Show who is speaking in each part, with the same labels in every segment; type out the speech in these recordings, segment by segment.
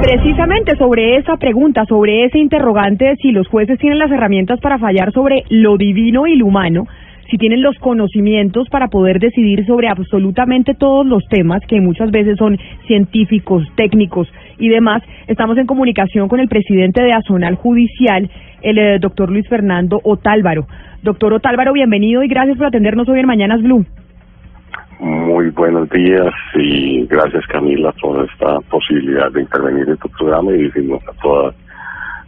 Speaker 1: precisamente sobre esa pregunta, sobre ese interrogante de si los jueces tienen las herramientas para fallar sobre lo divino y lo humano, si tienen los conocimientos para poder decidir sobre absolutamente todos los temas que muchas veces son científicos, técnicos y demás, estamos en comunicación con el presidente de Azonal Judicial, el eh, doctor Luis Fernando Otálvaro. Doctor Otálvaro, bienvenido y gracias por atendernos hoy en Mañanas Blue.
Speaker 2: Muy buenos días y gracias Camila por esta posibilidad de intervenir en tu programa y decirnos a todos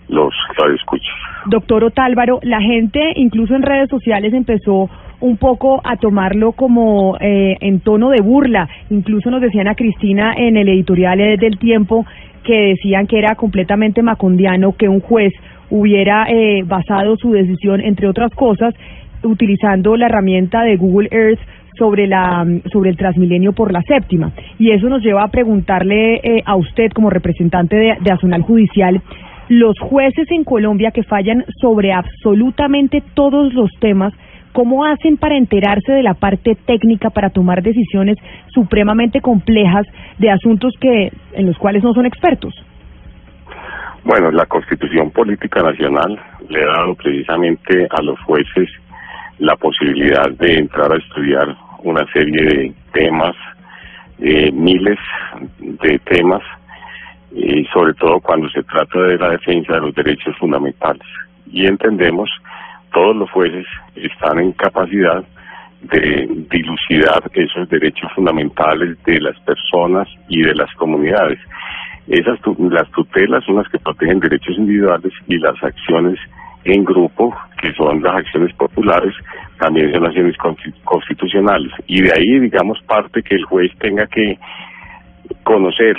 Speaker 2: los escuchas.
Speaker 1: Doctor Otálvaro, la gente incluso en redes sociales empezó un poco a tomarlo como eh, en tono de burla. Incluso nos decían a Cristina en el editorial del tiempo que decían que era completamente macondiano que un juez hubiera eh, basado su decisión, entre otras cosas, utilizando la herramienta de Google Earth sobre la sobre el Transmilenio por la séptima y eso nos lleva a preguntarle eh, a usted como representante de, de Azonal Judicial los jueces en Colombia que fallan sobre absolutamente todos los temas ¿Cómo hacen para enterarse de la parte técnica para tomar decisiones supremamente complejas de asuntos que en los cuales no son expertos?
Speaker 2: Bueno, la Constitución Política Nacional le ha dado precisamente a los jueces la posibilidad de entrar a estudiar una serie de temas, eh, miles de temas, y sobre todo cuando se trata de la defensa de los derechos fundamentales. Y entendemos, todos los jueces están en capacidad de dilucidar esos derechos fundamentales de las personas y de las comunidades. Esas las tutelas son las que protegen derechos individuales y las acciones en grupo, que son las acciones populares, también son constitucionales. Y de ahí, digamos, parte que el juez tenga que conocer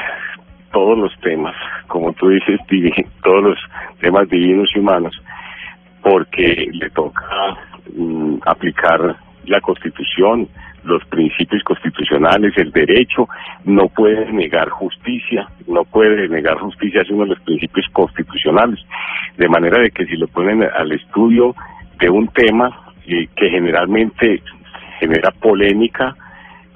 Speaker 2: todos los temas, como tú dices, todos los temas divinos y humanos, porque le toca mm, aplicar la Constitución, los principios constitucionales, el derecho, no puede negar justicia, no puede negar justicia, es uno de los principios constitucionales, de manera de que si lo ponen al estudio de un tema que generalmente genera polémica,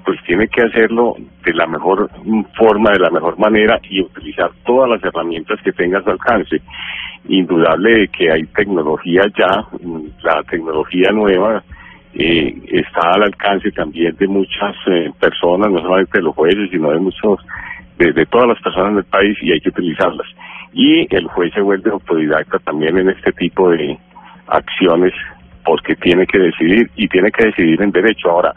Speaker 2: pues tiene que hacerlo de la mejor forma, de la mejor manera y utilizar todas las herramientas que tenga a su alcance. Indudable de que hay tecnología ya, la tecnología nueva eh, está al alcance también de muchas eh, personas, no solamente de los jueces, sino de muchos, de, todas las personas del país y hay que utilizarlas. Y el juez se vuelve autodidacta también en este tipo de acciones porque tiene que decidir y tiene que decidir en derecho. Ahora,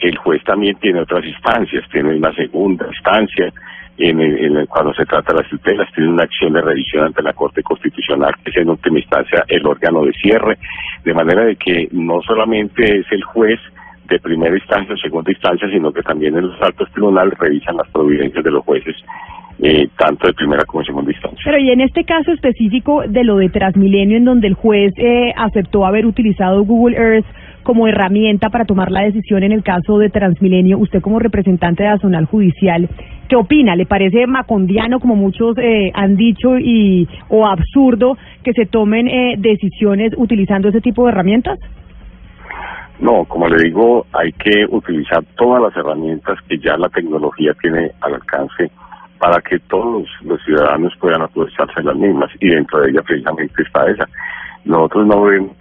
Speaker 2: el juez también tiene otras instancias, tiene una segunda instancia, en, cuando se trata de las tutelas, tiene una acción de revisión ante la Corte Constitucional, que es en última instancia el órgano de cierre, de manera de que no solamente es el juez de primera instancia o segunda instancia, sino que también en los altos tribunales revisan las providencias de los jueces, eh, tanto de primera como de segunda instancia.
Speaker 1: Pero y en este caso específico de lo de Transmilenio, en donde el juez eh, aceptó haber utilizado Google Earth, como herramienta para tomar la decisión en el caso de Transmilenio. Usted como representante de la Zonal Judicial, ¿qué opina? ¿Le parece macondiano, como muchos eh, han dicho, y o absurdo que se tomen eh, decisiones utilizando ese tipo de herramientas?
Speaker 2: No, como le digo, hay que utilizar todas las herramientas que ya la tecnología tiene al alcance para que todos los ciudadanos puedan aprovecharse de las mismas y dentro de ella precisamente está esa. Nosotros no vemos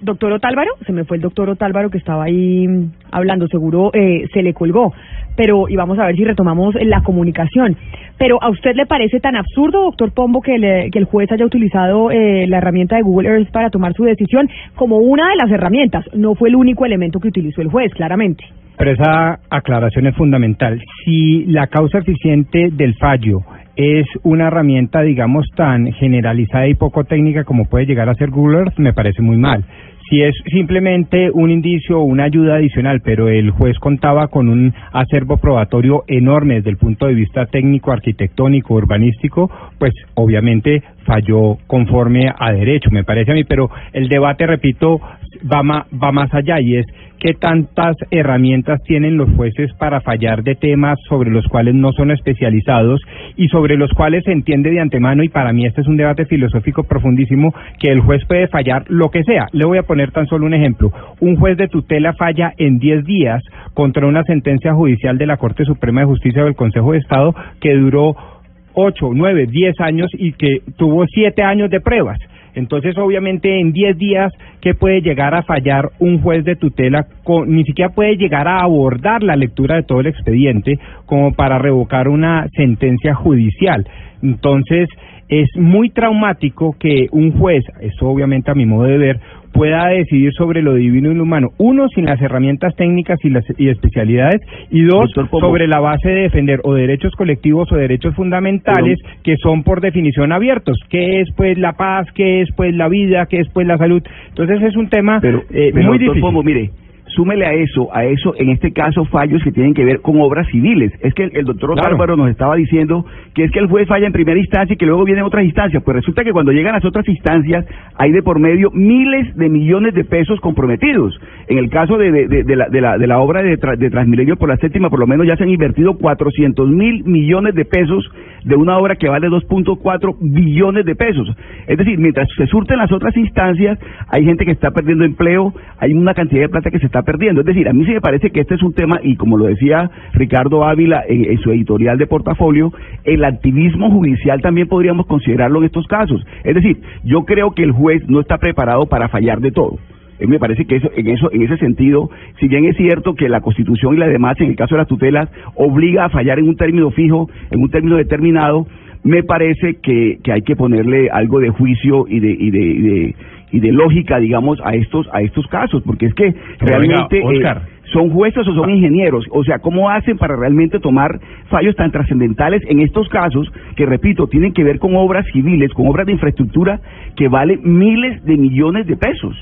Speaker 1: doctor Otálvaro, se me fue el doctor Otálvaro que estaba ahí hablando, seguro eh, se le colgó, pero y vamos a ver si retomamos la comunicación. Pero ¿a usted le parece tan absurdo, doctor Pombo, que, que el juez haya utilizado eh, la herramienta de Google Earth para tomar su decisión como una de las herramientas? No fue el único elemento que utilizó el juez, claramente.
Speaker 3: Pero esa aclaración es fundamental. Si la causa eficiente del fallo es una herramienta, digamos, tan generalizada y poco técnica como puede llegar a ser Google Earth, me parece muy mal. Si es simplemente un indicio o una ayuda adicional, pero el juez contaba con un acervo probatorio enorme desde el punto de vista técnico, arquitectónico, urbanístico, pues obviamente falló conforme a derecho, me parece a mí, pero el debate, repito, va, va más allá y es qué tantas herramientas tienen los jueces para fallar de temas sobre los cuales no son especializados y sobre los cuales se entiende de antemano, y para mí este es un debate filosófico profundísimo, que el juez puede fallar lo que sea. Le voy a poner tan solo un ejemplo. Un juez de tutela falla en 10 días contra una sentencia judicial de la Corte Suprema de Justicia o del Consejo de Estado que duró 8, 9, 10 años y que tuvo 7 años de pruebas. Entonces, obviamente, en 10 días, ¿qué puede llegar a fallar un juez de tutela? ni siquiera puede llegar a abordar la lectura de todo el expediente como para revocar una sentencia judicial. Entonces, es muy traumático que un juez, esto obviamente a mi modo de ver, pueda decidir sobre lo divino y lo humano. Uno, sin las herramientas técnicas y, las, y especialidades. Y dos, sobre la base de defender o derechos colectivos o derechos fundamentales que son por definición abiertos. ¿Qué es pues la paz? ¿Qué es pues la vida? ¿Qué es pues la salud? Entonces es un tema eh, muy difícil.
Speaker 4: mire, súmele a eso, a eso, en este caso, fallos que tienen que ver con obras civiles. Es que el, doctor Álvaro nos estaba diciendo que es que el juez falla en primera instancia y que luego vienen otras instancias. Pues resulta que cuando llegan las otras instancias hay de por medio miles de millones de pesos comprometidos. En el caso de, de, la, de, la, de la obra de, de Transmilenio por la séptima, por lo menos ya se han invertido 400 mil millones de pesos de una obra que vale 2.4 billones de pesos. Es decir, mientras se surten las otras instancias, hay gente que está perdiendo empleo, hay una cantidad de plata que se está perdiendo. Es decir, a mí sí me parece que este es un tema, y como lo decía Ricardo Ávila en, su editorial de portafolio, el activismo judicial también podríamos considerarlo en estos casos. Es decir, yo creo que el juez no está preparado para fallar de todo. me parece que eso, en eso, en ese sentido, si bien es cierto que la Constitución y la demás, en el caso de las tutelas, obliga a fallar en un término fijo, en un término determinado, me parece que, que hay que ponerle algo de juicio y de, y de y de lógica, digamos, a estos a estos casos, porque es que realmente eh, son jueces o son ingenieros, o sea, ¿cómo hacen para realmente tomar fallos tan trascendentales en estos casos que, repito, tienen que ver con obras civiles, con obras de infraestructura que valen miles de millones de pesos?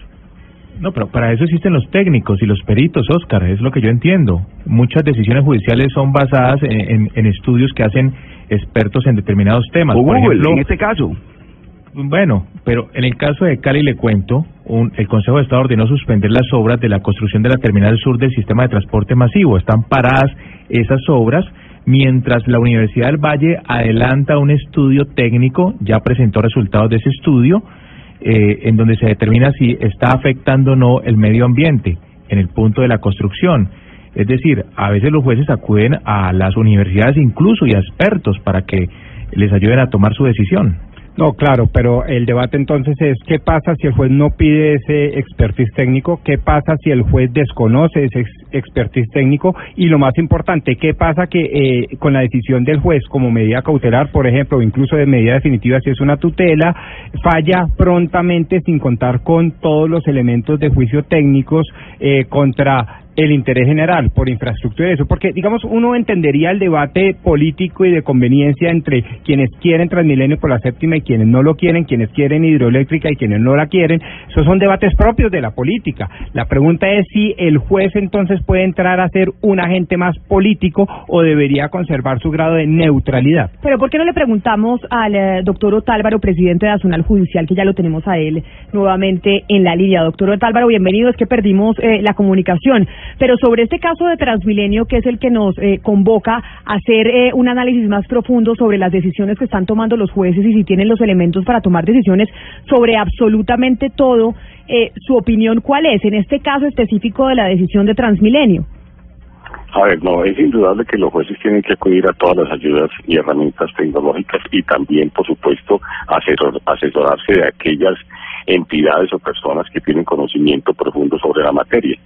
Speaker 5: No, pero para eso existen los técnicos y los peritos, Oscar, es lo que yo entiendo. Muchas decisiones judiciales son basadas en, estudios que hacen expertos en determinados temas.
Speaker 4: O Por ejemplo, en este caso.
Speaker 5: Bueno, pero en el caso de Cali le cuento, el Consejo de Estado ordenó suspender las obras de la construcción de la terminal sur del sistema de transporte masivo. Están paradas esas obras mientras la Universidad del Valle adelanta un estudio técnico, ya presentó resultados de ese estudio, eh, en donde se determina si está afectando o no el medio ambiente en el punto de la construcción. Es decir, a veces los jueces acuden a las universidades incluso y a expertos para que les ayuden a tomar su decisión.
Speaker 3: No, claro, pero el debate entonces es qué pasa si el juez no pide ese expertise técnico, qué pasa si el juez desconoce ese expertise técnico y lo más importante, qué pasa que eh, con la decisión del juez como medida cautelar, por ejemplo, o incluso de medida definitiva si es una tutela, falla prontamente sin contar con todos los elementos de juicio técnicos eh, contra el interés general por infraestructura y eso, porque digamos uno entendería el debate político y de conveniencia entre quienes quieren Transmilenio por la séptima y quienes no lo quieren, quienes quieren hidroeléctrica y quienes no la quieren, esos son debates propios de la política. La pregunta es si el juez entonces puede entrar a ser un agente más político o debería conservar su grado de neutralidad.
Speaker 1: Pero ¿por qué no le preguntamos al eh, doctor Otálvaro, presidente de Azonal Judicial, que ya lo tenemos a él nuevamente en la línea? Doctor Otálvaro, bienvenido, es que perdimos eh, la comunicación. Pero sobre este caso de Transmilenio, que es el que nos eh, convoca a hacer eh, un análisis más profundo sobre las decisiones que están tomando los jueces y si tienen los elementos para tomar decisiones sobre absolutamente todo, eh, su opinión cuál es en este caso específico de la decisión de Transmilenio.
Speaker 2: A ver, no, es indudable que los jueces tienen que acudir a todas las ayudas y herramientas tecnológicas y también, por supuesto, asesorarse de aquellas entidades o personas que tienen conocimiento profundo sobre la materia.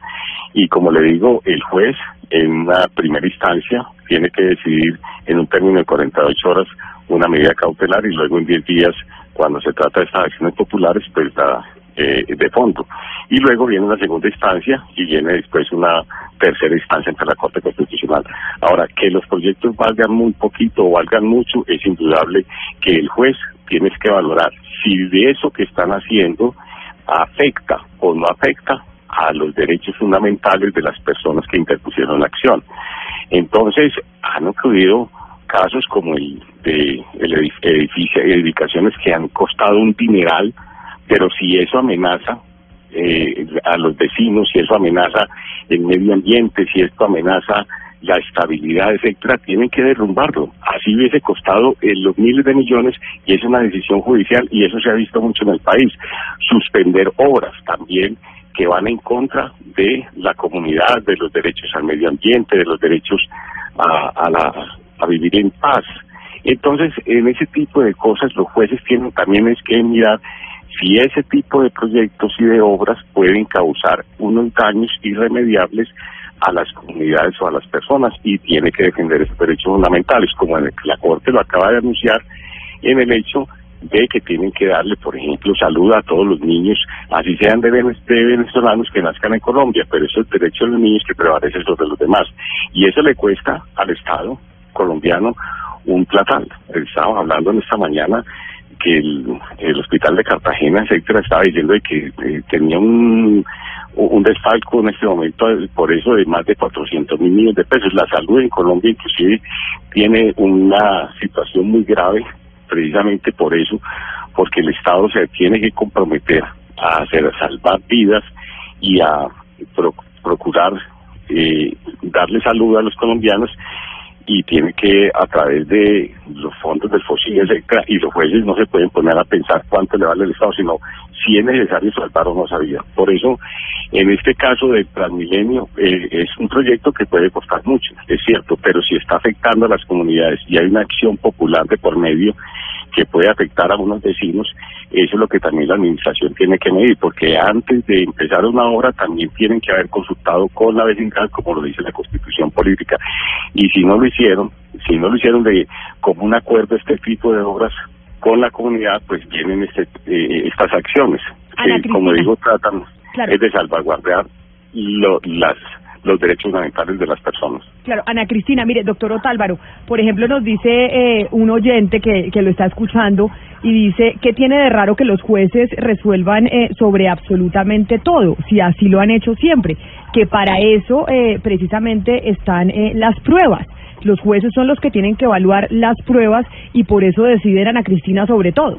Speaker 2: Y como le digo, el juez en una primera instancia tiene que decidir en un término de 48 horas una medida cautelar y luego en 10 días, cuando se trata de estas acciones populares, pues da eh, de fondo. Y luego viene una segunda instancia y viene después una tercera instancia ante la Corte Constitucional. Ahora, que los proyectos valgan muy poquito o valgan mucho, es indudable que el juez tiene que valorar si de eso que están haciendo afecta o no afecta a los derechos fundamentales de las personas que interpusieron la acción. Entonces, han ocurrido casos como el de el edificio, edificaciones que han costado un dineral, pero si eso amenaza eh, a los vecinos, si eso amenaza el medio ambiente, si esto amenaza la estabilidad, etcétera, tienen que derrumbarlo. Así hubiese costado eh, los miles de millones y es una decisión judicial y eso se ha visto mucho en el país. Suspender obras también que van en contra de la comunidad, de los derechos al medio ambiente, de los derechos a, a, la, a vivir en paz. Entonces, en ese tipo de cosas los jueces tienen también es que mirar si ese tipo de proyectos y de obras pueden causar unos daños irremediables a las comunidades o a las personas y tiene que defender esos derechos fundamentales, como en el, la Corte lo acaba de anunciar en el hecho de que tienen que darle, por ejemplo, salud a todos los niños, así sean de, venezolanos que nazcan en Colombia, pero eso es el derecho de los niños que prevalece sobre los demás. Y eso le cuesta al Estado colombiano un platal. Estábamos hablando en esta mañana que el, hospital de Cartagena, etcétera, estaba diciendo de que eh, tenía un, un desfalco en este momento por eso de más de 400 mil millones de pesos. La salud en Colombia inclusive tiene una situación muy grave precisamente por eso, porque el Estado se tiene que comprometer a hacer salvar vidas y a procurar eh, darle salud a los colombianos y tiene que a través de los fondos del FOSI, etcétera, y los jueces no se pueden poner a pensar cuánto le vale el Estado, sino si es necesario salvar o no sabía. Por eso, en este caso del Transmilenio, eh, es un proyecto que puede costar mucho, es cierto, pero si está afectando a las comunidades y hay una acción popular de por medio, que puede afectar a unos vecinos, eso es lo que también la administración tiene que medir, porque antes de empezar una obra también tienen que haber consultado con la vecindad, como lo dice la constitución política, y si no lo hicieron, si no lo hicieron de como un acuerdo este tipo de obras con la comunidad, pues vienen este, eh, estas acciones, que como digo tratan es de salvaguardar lo, las los derechos fundamentales de las personas.
Speaker 1: Claro, Ana Cristina, mire, doctor Otálvaro, por ejemplo, nos dice eh, un oyente que, que lo está escuchando y dice que tiene de raro que los jueces resuelvan eh, sobre absolutamente todo, si así lo han hecho siempre, que para eso eh, precisamente están eh, las pruebas. Los jueces son los que tienen que evaluar las pruebas y por eso deciden Ana Cristina sobre todo.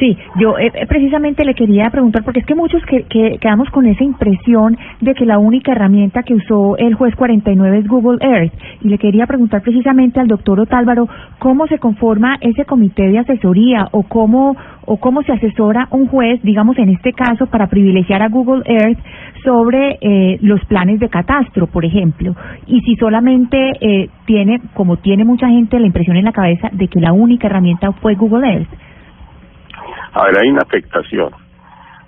Speaker 6: Sí, yo eh, eh, precisamente le quería preguntar, porque es que muchos que, que, quedamos con esa impresión de que la única herramienta que usó el juez 49 es Google Earth. Y le quería preguntar precisamente al doctor Otálvaro cómo se conforma ese comité de asesoría o cómo, o cómo se asesora un juez, digamos en este caso, para privilegiar a Google Earth sobre eh, los planes de catastro, por ejemplo. Y si solamente eh, tiene, como tiene mucha gente, la impresión en la cabeza de que la única herramienta fue Google Earth.
Speaker 2: A ver, hay una afectación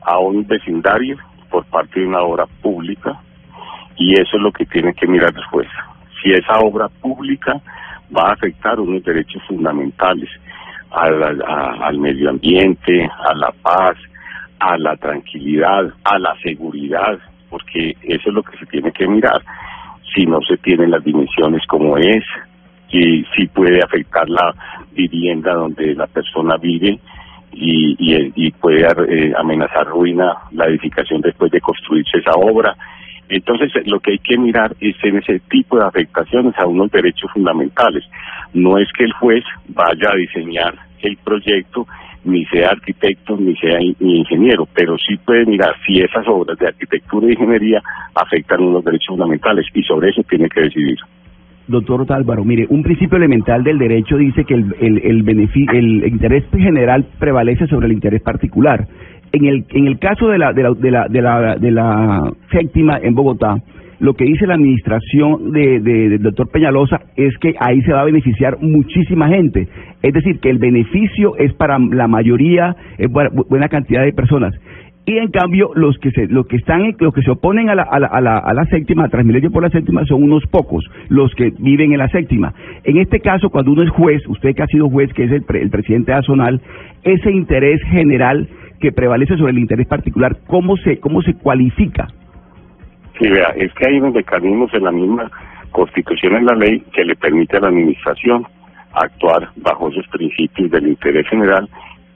Speaker 2: a un vecindario por parte de una obra pública y eso es lo que tiene que mirar después. Si esa obra pública va a afectar unos derechos fundamentales al medio ambiente, a la paz, a la tranquilidad, a la seguridad, porque eso es lo que se tiene que mirar. Si no se tienen las dimensiones como es, y si puede afectar la vivienda donde la persona vive, y, y, puede eh, amenazar ruina la edificación después de construirse esa obra. Entonces, lo que hay que mirar es en ese tipo de afectaciones a unos derechos fundamentales. No es que el juez vaya a diseñar el proyecto, ni sea arquitecto, ni sea ni ingeniero, pero sí puede mirar si esas obras de arquitectura e ingeniería afectan unos derechos fundamentales y sobre eso tiene que decidir.
Speaker 4: Doctor Álvaro, mire, un principio elemental del derecho dice que el, el, el, el interés general prevalece sobre el interés particular. En el, en el caso de la, de la, de la, de la, de la séptima en Bogotá, lo que dice la administración de, de, del doctor Peñalosa es que ahí se va a beneficiar muchísima gente. Es decir, que el beneficio es para la mayoría, es buena cantidad de personas y en cambio los que se los que están los que se oponen a la, a la, a la, a la séptima a Transmilenio por la séptima son unos pocos los que viven en la séptima. En este caso cuando uno es juez usted que ha sido juez que es el, el presidente azonal ese interés general que prevalece sobre el interés particular cómo se cómo se cualifica
Speaker 2: sí vea es que hay unos mecanismos en la misma constitución en la ley que le permite a la administración actuar bajo esos principios del interés general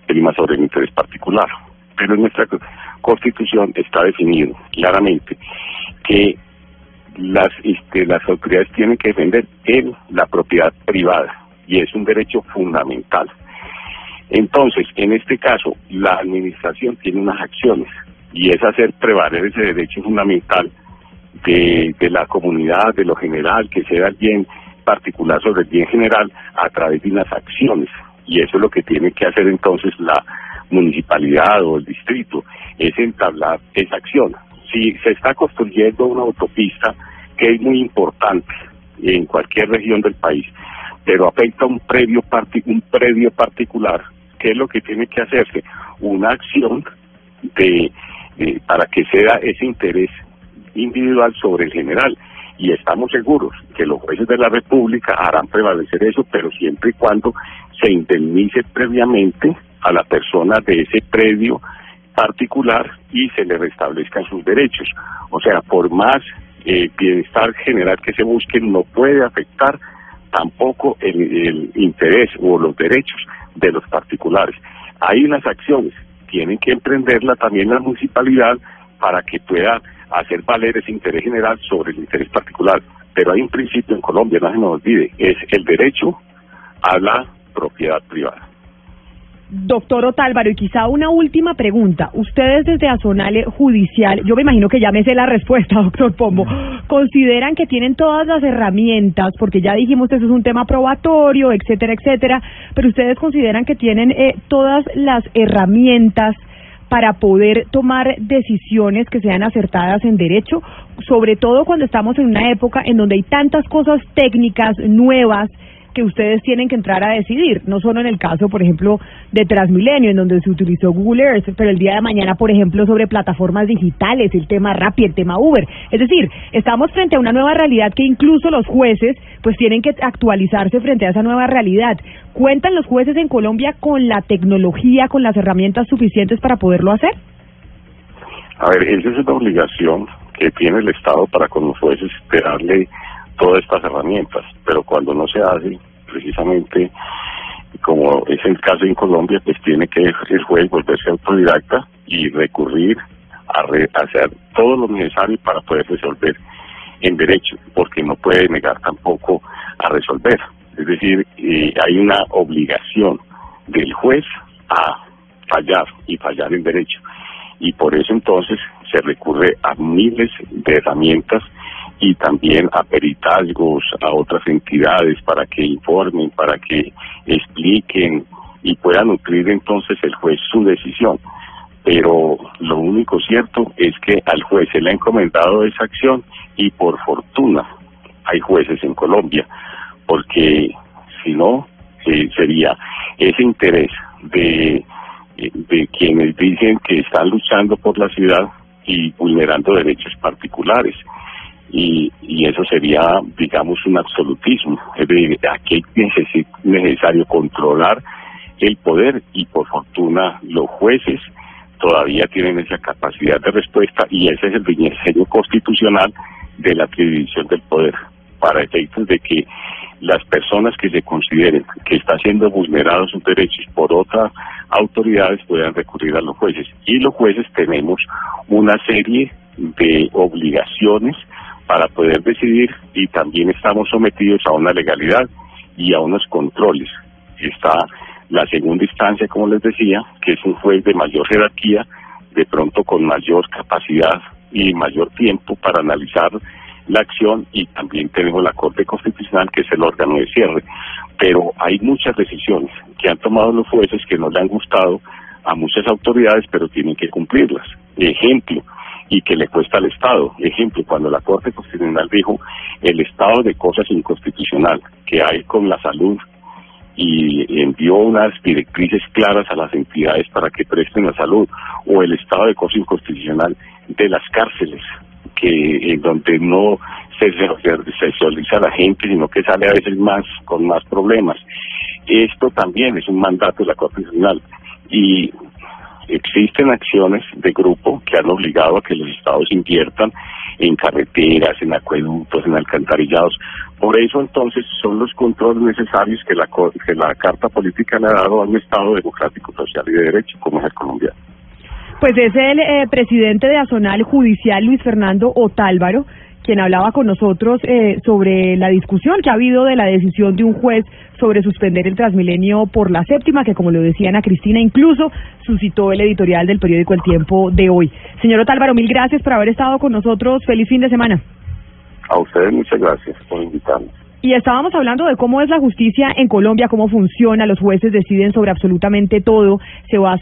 Speaker 2: prima sobre el interés particular pero en nuestra constitución está definido claramente que las este, las autoridades tienen que defender en la propiedad privada y es un derecho fundamental. Entonces, en este caso, la administración tiene unas acciones y es hacer prevaler ese derecho fundamental de, de la comunidad, de lo general, que sea el bien particular sobre el bien general a través de unas acciones. Y eso es lo que tiene que hacer entonces la municipalidad o el distrito, es entablar esa acción. Si se está construyendo una autopista que es muy importante en cualquier región del país, pero afecta un predio, un predio particular, ¿qué es lo que tiene que hacerse? Una acción de, para que sea ese interés individual sobre el general y estamos seguros que los jueces de la República harán prevalecer eso, pero siempre y cuando se indemnice previamente a la persona de ese predio particular y se le restablezcan sus derechos. O sea, por más eh, bienestar general que se busque, no puede afectar tampoco el, interés o los derechos de los particulares. Hay unas acciones, tienen que emprenderla también la municipalidad para que pueda hacer valer ese interés general sobre el interés particular. Pero hay un principio en Colombia, no se nos olvide, es el derecho a la propiedad privada.
Speaker 1: Doctor Otálvaro, y quizá una última pregunta. Ustedes desde Azonale Judicial, yo me imagino que ya me sé la respuesta, doctor Pombo, consideran que tienen todas las herramientas, porque ya dijimos que eso es un tema probatorio, etcétera, etcétera, pero ustedes consideran que tienen eh, todas las herramientas para poder tomar decisiones que sean acertadas en derecho, sobre todo cuando estamos en una época en donde hay tantas cosas técnicas nuevas que ustedes tienen que entrar a decidir, no solo en el caso, por ejemplo, de Transmilenio, en donde se utilizó Google Earth, pero el día de mañana, por ejemplo, sobre plataformas digitales, el tema Rappi, el tema Uber. Es decir, estamos frente a una nueva realidad que incluso los jueces pues tienen que actualizarse frente a esa nueva realidad. ¿Cuentan los jueces en Colombia con la tecnología, con las herramientas suficientes para poderlo hacer?
Speaker 2: A ver, esa es una obligación que tiene el Estado para con los jueces esperarle todas estas herramientas, pero cuando no se hace, precisamente como es el caso en Colombia, pues tiene que el juez volverse autodidacta y recurrir a hacer todo lo necesario para poder resolver en derecho, porque no puede negar tampoco a resolver. Es decir, eh, hay una obligación del juez a fallar y fallar en derecho. Y por eso entonces se recurre a miles de herramientas y también a peritazgos, a otras entidades para que informen, para que expliquen y pueda nutrir entonces el juez su decisión. Pero lo único cierto es que al juez se le ha encomendado esa acción y por fortuna hay jueces en Colombia, porque si no, eh, sería ese interés de, de quienes dicen que están luchando por la ciudad y vulnerando derechos particulares y, y eso sería, digamos, un absolutismo. Es decir, aquí es necesario controlar el poder y por fortuna los jueces todavía tienen esa capacidad de respuesta y ese es el diseño constitucional de la atribución del poder para efectos de que las personas que se consideren que están siendo vulnerados sus derechos por otras autoridades puedan recurrir a los jueces y los jueces tenemos una serie de obligaciones para poder decidir y también estamos sometidos a una legalidad y a unos controles. Está la segunda instancia, como les decía, que es un juez de mayor jerarquía, de pronto con mayor capacidad y mayor tiempo para analizar la acción y también tenemos la Corte Constitucional, que es el órgano de cierre. Pero hay muchas decisiones que han tomado los jueces que no le han gustado a muchas autoridades, pero tienen que cumplirlas. Ejemplo, y que le cuesta al Estado. Ejemplo, cuando la Corte Constitucional dijo el estado de cosas inconstitucional que hay con la salud y envió unas directrices claras a las entidades para que presten la salud, o el estado de cosas inconstitucional de las cárceles, que donde no se sexualiza a la gente, sino que sale a veces más con más problemas. Esto también es un mandato de la Corte Constitucional. Y existen acciones de grupo que han obligado a que los estados inviertan en carreteras, en acueductos, en alcantarillados. Por eso entonces son los controles necesarios que la, que la Carta Política le ha dado a un Estado democrático, social y de derecho como es el colombiano.
Speaker 1: Pues es el eh, presidente de Azonal Judicial, Luis Fernando Otálvaro, quien hablaba con nosotros eh, sobre la discusión que ha habido de la decisión de un juez sobre suspender el Transmilenio por la séptima, que como lo decía Ana Cristina, incluso suscitó el editorial del periódico El Tiempo de hoy. Señor Otálvaro, mil gracias por haber estado con nosotros. Feliz fin de semana.
Speaker 2: A ustedes muchas gracias por invitarnos.
Speaker 1: Y estábamos hablando de cómo es la justicia en Colombia, cómo funciona, los jueces deciden sobre absolutamente todo, se va